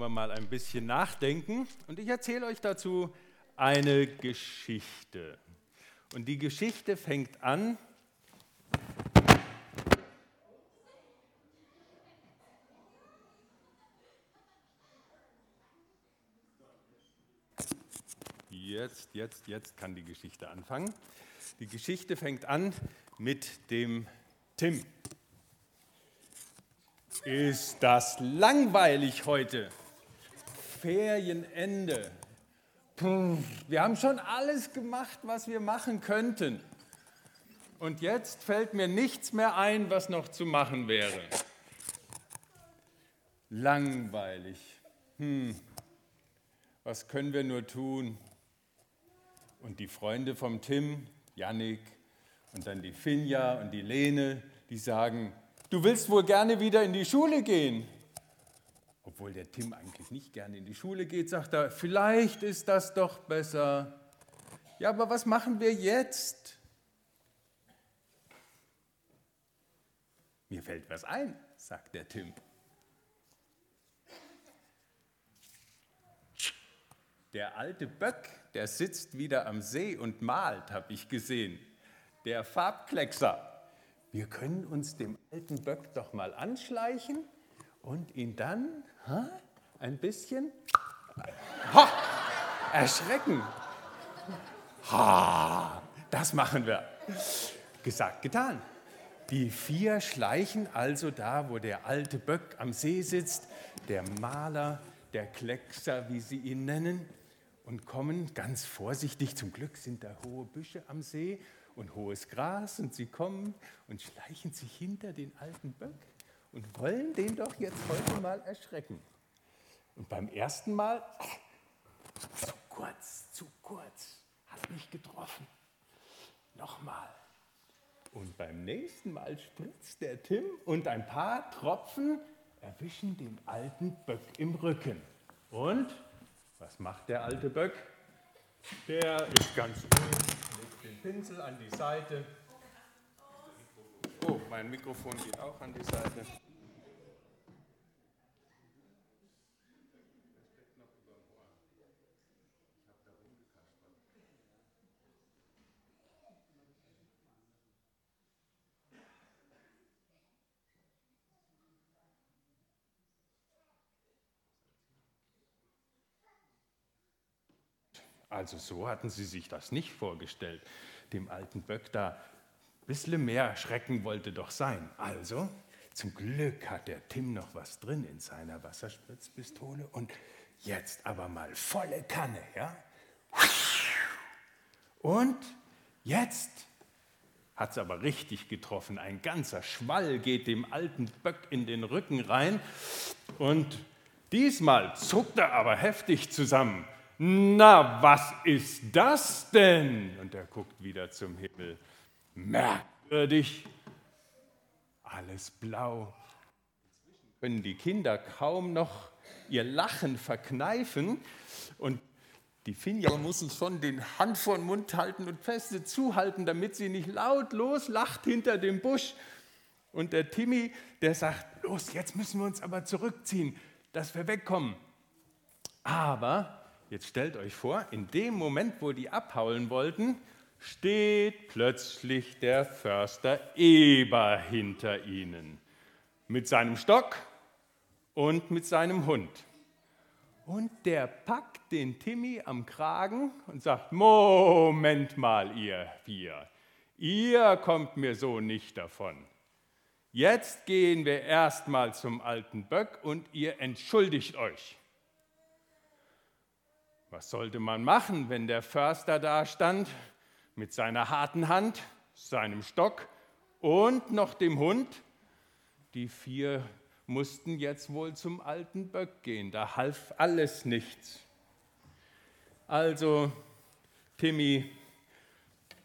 wir mal ein bisschen nachdenken und ich erzähle euch dazu eine Geschichte. Und die Geschichte fängt an. Jetzt, jetzt, jetzt kann die Geschichte anfangen. Die Geschichte fängt an mit dem Tim. Ist das langweilig heute? Ferienende. Wir haben schon alles gemacht, was wir machen könnten. Und jetzt fällt mir nichts mehr ein, was noch zu machen wäre. Langweilig. Hm, was können wir nur tun? Und die Freunde vom Tim, Yannick und dann die Finja und die Lene, die sagen, du willst wohl gerne wieder in die Schule gehen obwohl der Tim eigentlich nicht gerne in die Schule geht, sagt er, vielleicht ist das doch besser. Ja, aber was machen wir jetzt? Mir fällt was ein, sagt der Tim. Der alte Böck, der sitzt wieder am See und malt, habe ich gesehen. Der Farbkleckser. Wir können uns dem alten Böck doch mal anschleichen und ihn dann ha, ein bisschen ha, erschrecken. Ha, das machen wir. Gesagt, getan. Die vier schleichen also da, wo der alte Böck am See sitzt, der Maler, der Kleckser, wie sie ihn nennen, und kommen ganz vorsichtig. Zum Glück sind da hohe Büsche am See und hohes Gras und sie kommen und schleichen sich hinter den alten Böck und wollen den doch jetzt heute mal erschrecken. Und beim ersten Mal, zu kurz, zu kurz, hat mich getroffen. Nochmal. Und beim nächsten Mal spritzt der Tim und ein paar Tropfen erwischen den alten Böck im Rücken. Und was macht der alte Böck? Der ist ganz ruhig, legt den Pinsel an die Seite Oh, mein Mikrofon geht auch an die Seite. Also so hatten sie sich das nicht vorgestellt, dem alten Böck da bisschen mehr Schrecken wollte doch sein. Also, zum Glück hat der Tim noch was drin in seiner Wasserspritzpistole und jetzt aber mal volle Kanne, ja? Und jetzt hat es aber richtig getroffen. Ein ganzer Schwall geht dem alten Böck in den Rücken rein und diesmal zuckt er aber heftig zusammen. Na, was ist das denn? Und er guckt wieder zum Himmel merkwürdig, alles blau. Inzwischen können die Kinder kaum noch ihr Lachen verkneifen und die Finja sich schon den Hand vor den Mund halten und feste zuhalten, damit sie nicht laut loslacht hinter dem Busch. Und der Timmy, der sagt, los, jetzt müssen wir uns aber zurückziehen, dass wir wegkommen. Aber jetzt stellt euch vor, in dem Moment, wo die abhauen wollten, steht plötzlich der Förster Eber hinter ihnen mit seinem Stock und mit seinem Hund. Und der packt den Timmy am Kragen und sagt, Moment mal, ihr vier, ihr kommt mir so nicht davon. Jetzt gehen wir erstmal zum alten Böck und ihr entschuldigt euch. Was sollte man machen, wenn der Förster da stand mit seiner harten Hand, seinem Stock und noch dem Hund. Die vier mussten jetzt wohl zum alten Böck gehen. Da half alles nichts. Also Timmy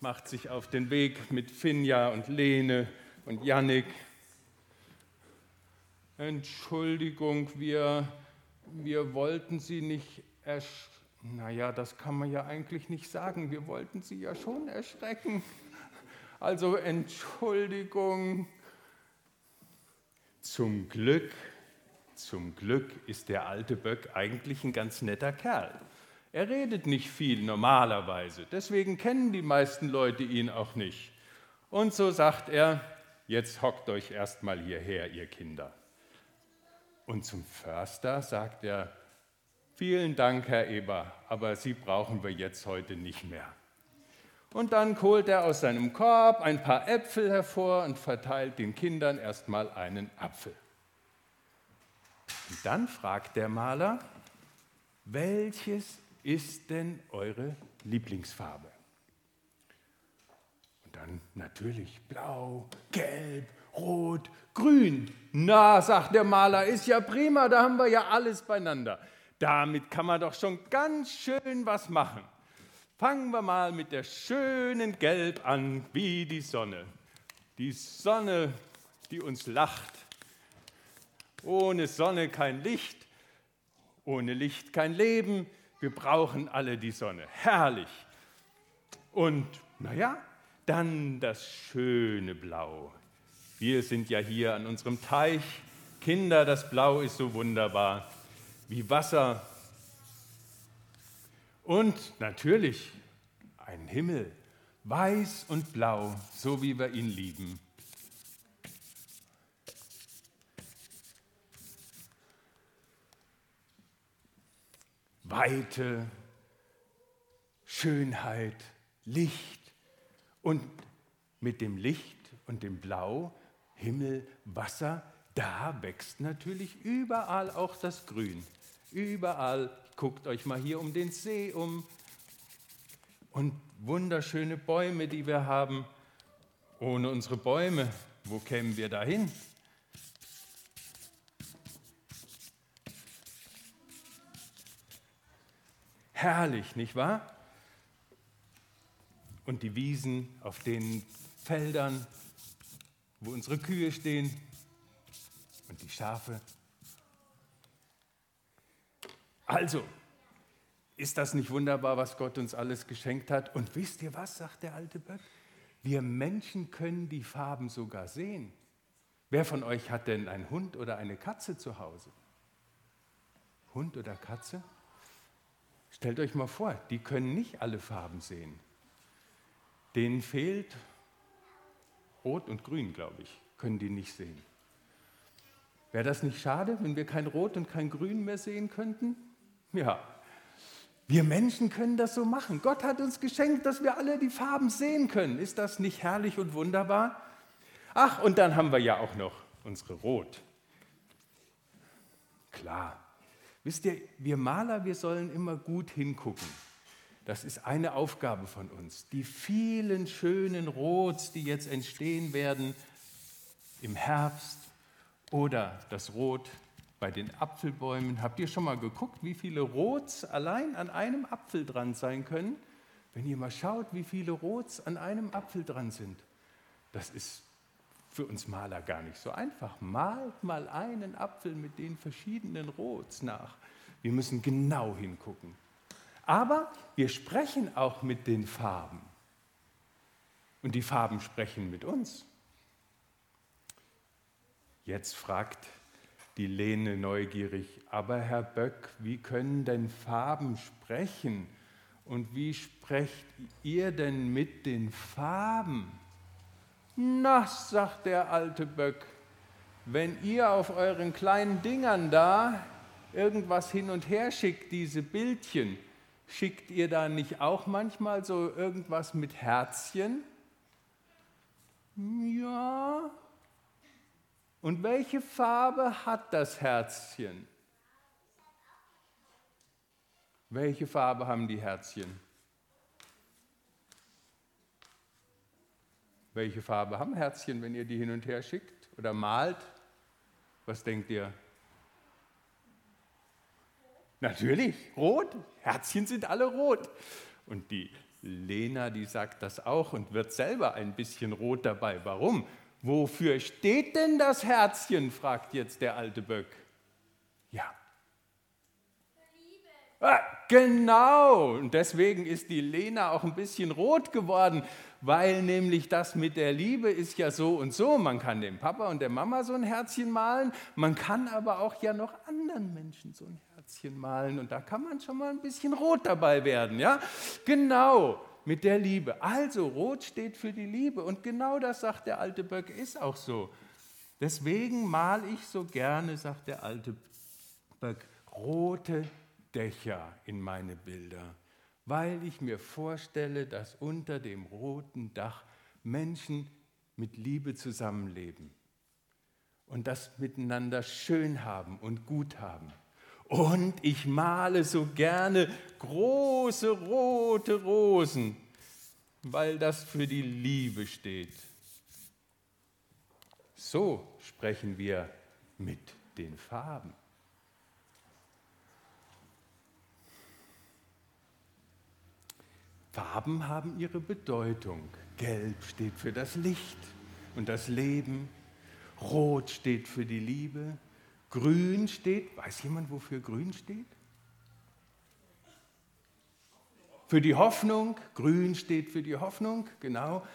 macht sich auf den Weg mit Finja und Lene und Jannik. Entschuldigung, wir, wir wollten Sie nicht erschrecken naja, das kann man ja eigentlich nicht sagen. Wir wollten sie ja schon erschrecken. Also Entschuldigung. Zum Glück, Zum Glück ist der alte Böck eigentlich ein ganz netter Kerl. Er redet nicht viel normalerweise, deswegen kennen die meisten Leute ihn auch nicht. Und so sagt er, jetzt hockt euch erstmal hierher, ihr Kinder. Und zum Förster sagt er, vielen Dank, Herr Eber, aber Sie brauchen wir jetzt heute nicht mehr. Und dann holt er aus seinem Korb ein paar Äpfel hervor und verteilt den Kindern erstmal einen Apfel. Und dann fragt der Maler, welches ist denn eure Lieblingsfarbe? Und dann natürlich blau, gelb, rot, grün. Na, sagt der Maler, ist ja prima, da haben wir ja alles beieinander. Damit kann man doch schon ganz schön was machen. Fangen wir mal mit der schönen Gelb an, wie die Sonne. Die Sonne, die uns lacht. Ohne Sonne kein Licht, ohne Licht kein Leben. Wir brauchen alle die Sonne. Herrlich. Und naja, dann das schöne Blau. Wir sind ja hier an unserem Teich. Kinder, das Blau ist so wunderbar wie Wasser und natürlich ein Himmel, weiß und blau, so wie wir ihn lieben. Weite, Schönheit, Licht und mit dem Licht und dem Blau, Himmel, Wasser, da wächst natürlich überall auch das Grün. Überall Guckt euch mal hier um den See um. Und wunderschöne Bäume, die wir haben. Ohne unsere Bäume, wo kämen wir dahin? Herrlich, nicht wahr? Und die Wiesen auf den Feldern, wo unsere Kühe stehen und die Schafe also, ist das nicht wunderbar, was Gott uns alles geschenkt hat? Und wisst ihr was, sagt der alte Böck? Wir Menschen können die Farben sogar sehen. Wer von euch hat denn einen Hund oder eine Katze zu Hause? Hund oder Katze? Stellt euch mal vor, die können nicht alle Farben sehen. Denen fehlt Rot und Grün, glaube ich, können die nicht sehen. Wäre das nicht schade, wenn wir kein Rot und kein Grün mehr sehen könnten? Ja, wir Menschen können das so machen. Gott hat uns geschenkt, dass wir alle die Farben sehen können. Ist das nicht herrlich und wunderbar? Ach, und dann haben wir ja auch noch unsere Rot. Klar. Wisst ihr, wir Maler, wir sollen immer gut hingucken. Das ist eine Aufgabe von uns. Die vielen schönen Rots, die jetzt entstehen werden im Herbst oder das Rot bei den Apfelbäumen. Habt ihr schon mal geguckt, wie viele Rots allein an einem Apfel dran sein können? Wenn ihr mal schaut, wie viele Rots an einem Apfel dran sind, das ist für uns Maler gar nicht so einfach. Malt mal einen Apfel mit den verschiedenen Rots nach. Wir müssen genau hingucken. Aber wir sprechen auch mit den Farben. Und die Farben sprechen mit uns. Jetzt fragt die Lene neugierig. Aber Herr Böck, wie können denn Farben sprechen? Und wie sprecht ihr denn mit den Farben? Na, sagt der alte Böck, wenn ihr auf euren kleinen Dingern da irgendwas hin und her schickt, diese Bildchen, schickt ihr da nicht auch manchmal so irgendwas mit Herzchen? Ja, und welche Farbe hat das Herzchen? Welche Farbe haben die Herzchen? Welche Farbe haben Herzchen, wenn ihr die hin und her schickt oder malt? Was denkt ihr? Natürlich, rot. Herzchen sind alle rot. Und die Lena, die sagt das auch und wird selber ein bisschen rot dabei. Warum? Wofür steht denn das Herzchen? fragt jetzt der alte Böck. Ja. Ah, genau, und deswegen ist die Lena auch ein bisschen rot geworden, weil nämlich das mit der Liebe ist ja so und so. Man kann dem Papa und der Mama so ein Herzchen malen, man kann aber auch ja noch anderen Menschen so ein Herzchen malen und da kann man schon mal ein bisschen rot dabei werden, ja? Genau, mit der Liebe. Also rot steht für die Liebe und genau das sagt der alte Böck, ist auch so. Deswegen male ich so gerne, sagt der alte Böck, rote Dächer in meine Bilder weil ich mir vorstelle, dass unter dem roten Dach Menschen mit Liebe zusammenleben und das miteinander schön haben und gut haben. Und ich male so gerne große rote Rosen, weil das für die Liebe steht. So sprechen wir mit den Farben. Farben haben ihre Bedeutung. Gelb steht für das Licht und das Leben. Rot steht für die Liebe. Grün steht, weiß jemand, wofür grün steht? Für die Hoffnung. Grün steht für die Hoffnung, genau.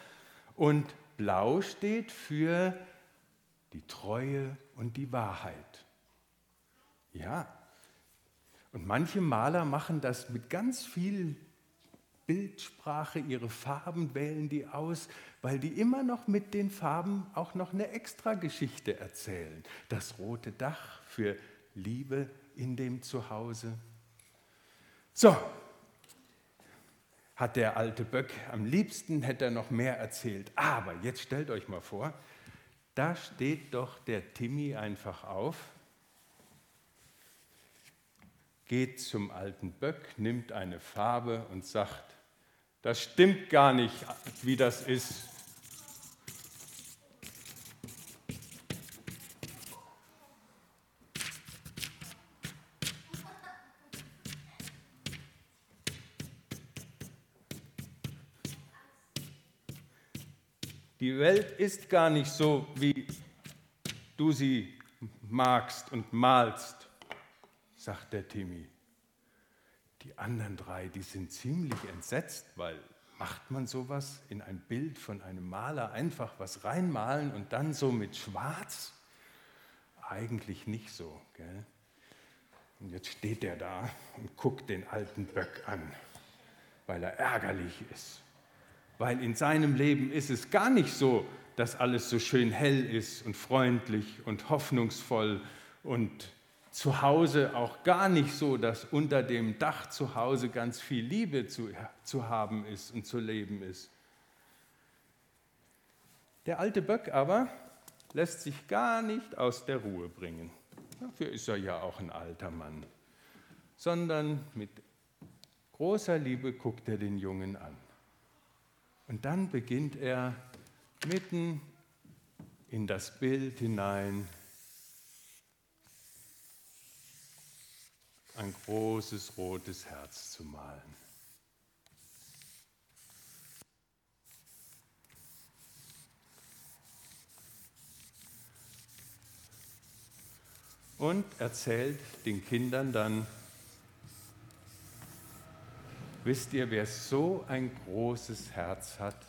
Und blau steht für die Treue und die Wahrheit. Ja. Und manche Maler machen das mit ganz viel Bildsprache, ihre Farben wählen die aus, weil die immer noch mit den Farben auch noch eine extra Geschichte erzählen. Das rote Dach für Liebe in dem Zuhause. So, hat der alte Böck am liebsten hätte er noch mehr erzählt. Aber jetzt stellt euch mal vor, da steht doch der Timmy einfach auf, geht zum alten Böck, nimmt eine Farbe und sagt, das stimmt gar nicht, wie das ist. Die Welt ist gar nicht so, wie du sie magst und malst, sagt der Timmy. Anderen drei, die sind ziemlich entsetzt, weil macht man sowas in ein Bild von einem Maler, einfach was reinmalen und dann so mit Schwarz? Eigentlich nicht so. Gell? Und jetzt steht er da und guckt den alten Böck an, weil er ärgerlich ist. Weil in seinem Leben ist es gar nicht so, dass alles so schön hell ist und freundlich und hoffnungsvoll und zu Hause auch gar nicht so, dass unter dem Dach zu Hause ganz viel Liebe zu, zu haben ist und zu leben ist. Der alte Böck aber lässt sich gar nicht aus der Ruhe bringen. Dafür ist er ja auch ein alter Mann. Sondern mit großer Liebe guckt er den Jungen an. Und dann beginnt er mitten in das Bild hinein ein großes rotes Herz zu malen. Und erzählt den Kindern dann, wisst ihr, wer so ein großes Herz hat?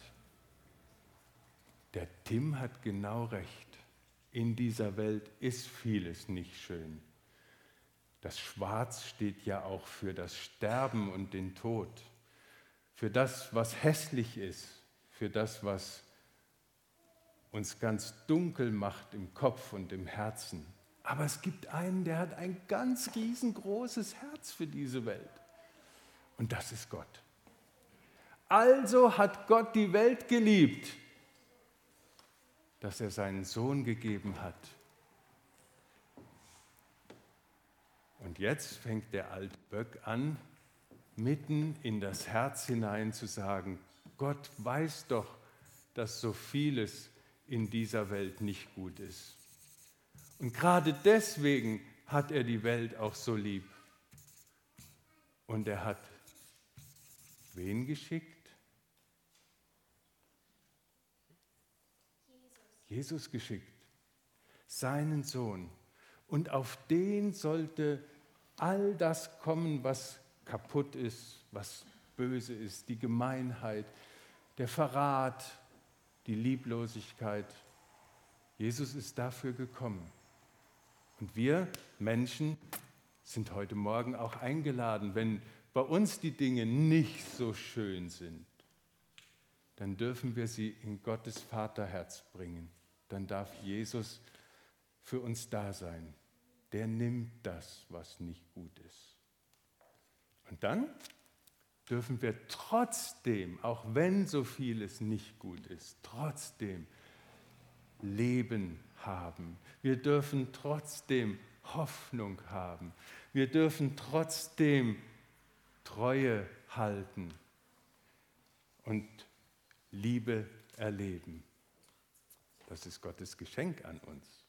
Der Tim hat genau recht. In dieser Welt ist vieles nicht schön. Das Schwarz steht ja auch für das Sterben und den Tod, für das, was hässlich ist, für das, was uns ganz dunkel macht im Kopf und im Herzen. Aber es gibt einen, der hat ein ganz riesengroßes Herz für diese Welt. Und das ist Gott. Also hat Gott die Welt geliebt, dass er seinen Sohn gegeben hat, Und jetzt fängt der alte Böck an, mitten in das Herz hinein zu sagen, Gott weiß doch, dass so vieles in dieser Welt nicht gut ist. Und gerade deswegen hat er die Welt auch so lieb. Und er hat wen geschickt? Jesus, Jesus geschickt, seinen Sohn. Und auf den sollte all das kommen, was kaputt ist, was böse ist, die Gemeinheit, der Verrat, die Lieblosigkeit. Jesus ist dafür gekommen. Und wir Menschen sind heute Morgen auch eingeladen, wenn bei uns die Dinge nicht so schön sind, dann dürfen wir sie in Gottes Vaterherz bringen. Dann darf Jesus für uns da sein. Der nimmt das, was nicht gut ist. Und dann dürfen wir trotzdem, auch wenn so vieles nicht gut ist, trotzdem Leben haben. Wir dürfen trotzdem Hoffnung haben. Wir dürfen trotzdem Treue halten und Liebe erleben. Das ist Gottes Geschenk an uns.